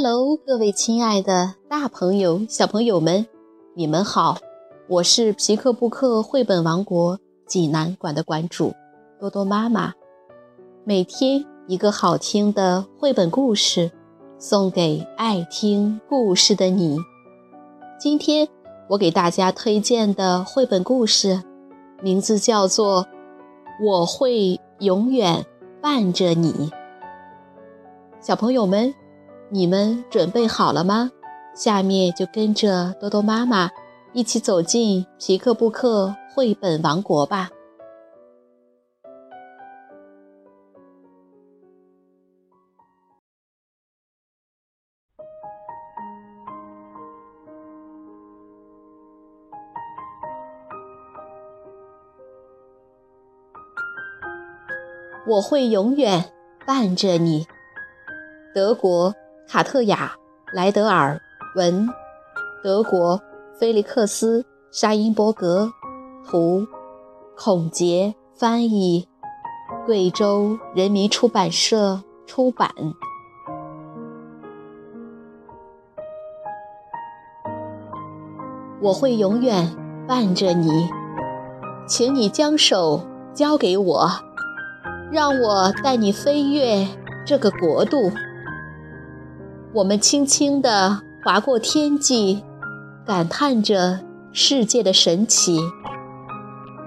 Hello，各位亲爱的大朋友、小朋友们，你们好！我是皮克布克绘本王国济南馆的馆主多多妈妈。每天一个好听的绘本故事，送给爱听故事的你。今天我给大家推荐的绘本故事，名字叫做《我会永远伴着你》。小朋友们。你们准备好了吗？下面就跟着多多妈妈一起走进皮克布克绘本王国吧。我会永远伴着你，德国。卡特雅·莱德尔文，德国菲利克斯·沙因伯格图，孔杰翻译，贵州人民出版社出版。我会永远伴着你，请你将手交给我，让我带你飞越这个国度。我们轻轻地划过天际，感叹着世界的神奇。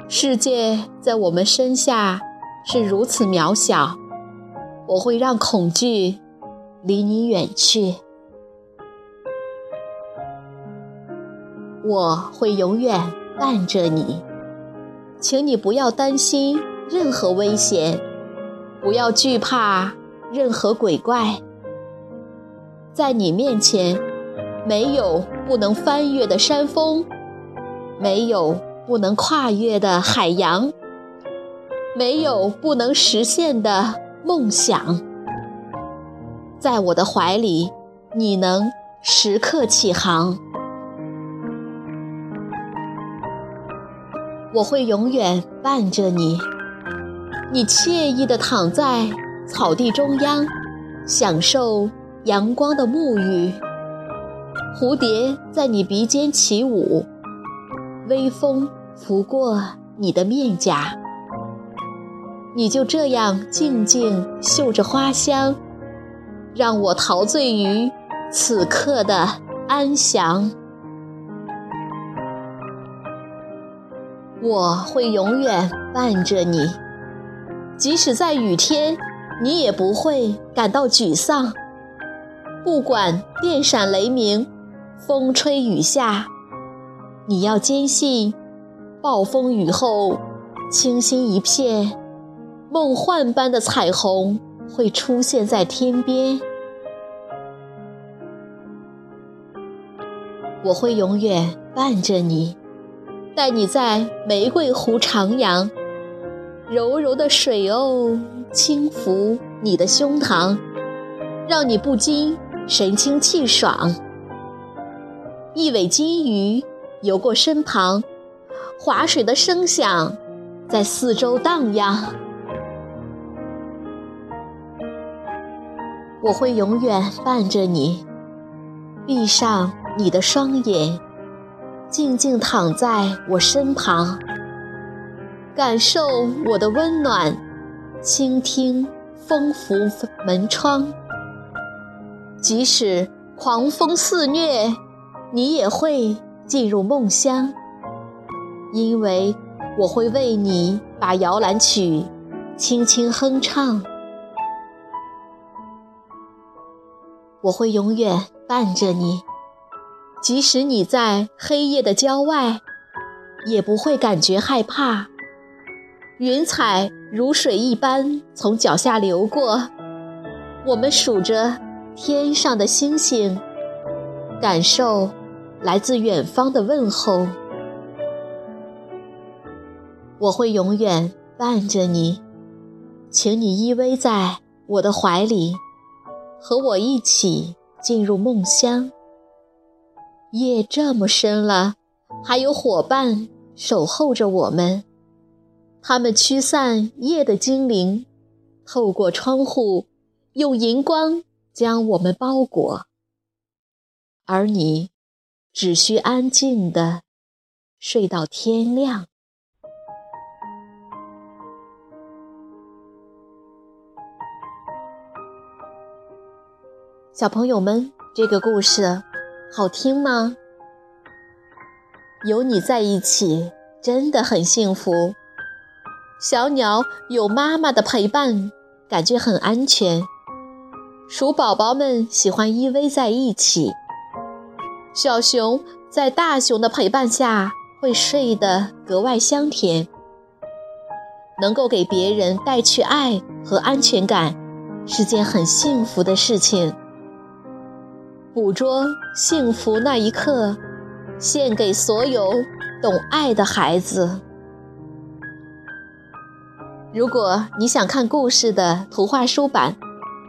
世界在我们身下是如此渺小，我会让恐惧离你远去。我会永远伴着你，请你不要担心任何危险，不要惧怕任何鬼怪。在你面前，没有不能翻越的山峰，没有不能跨越的海洋，没有不能实现的梦想。在我的怀里，你能时刻起航。我会永远伴着你，你惬意地躺在草地中央，享受。阳光的沐浴，蝴蝶在你鼻尖起舞，微风拂过你的面颊，你就这样静静嗅着花香，让我陶醉于此刻的安详。我会永远伴着你，即使在雨天，你也不会感到沮丧。不管电闪雷鸣，风吹雨下，你要坚信，暴风雨后，清新一片，梦幻般的彩虹会出现在天边。我会永远伴着你，带你在玫瑰湖徜徉，柔柔的水哦，轻抚你的胸膛，让你不禁。神清气爽，一尾金鱼游过身旁，划水的声响在四周荡漾。我会永远伴着你，闭上你的双眼，静静躺在我身旁，感受我的温暖，倾听风拂门窗。即使狂风肆虐，你也会进入梦乡，因为我会为你把摇篮曲轻轻哼唱。我会永远伴着你，即使你在黑夜的郊外，也不会感觉害怕。云彩如水一般从脚下流过，我们数着。天上的星星，感受来自远方的问候。我会永远伴着你，请你依偎在我的怀里，和我一起进入梦乡。夜这么深了，还有伙伴守候着我们，他们驱散夜的精灵，透过窗户，用银光。将我们包裹。而你只需安静的睡到天亮。小朋友们，这个故事好听吗？有你在一起，真的很幸福。小鸟有妈妈的陪伴，感觉很安全。鼠宝宝们喜欢依偎在一起。小熊在大熊的陪伴下会睡得格外香甜。能够给别人带去爱和安全感，是件很幸福的事情。捕捉幸福那一刻，献给所有懂爱的孩子。如果你想看故事的图画书版，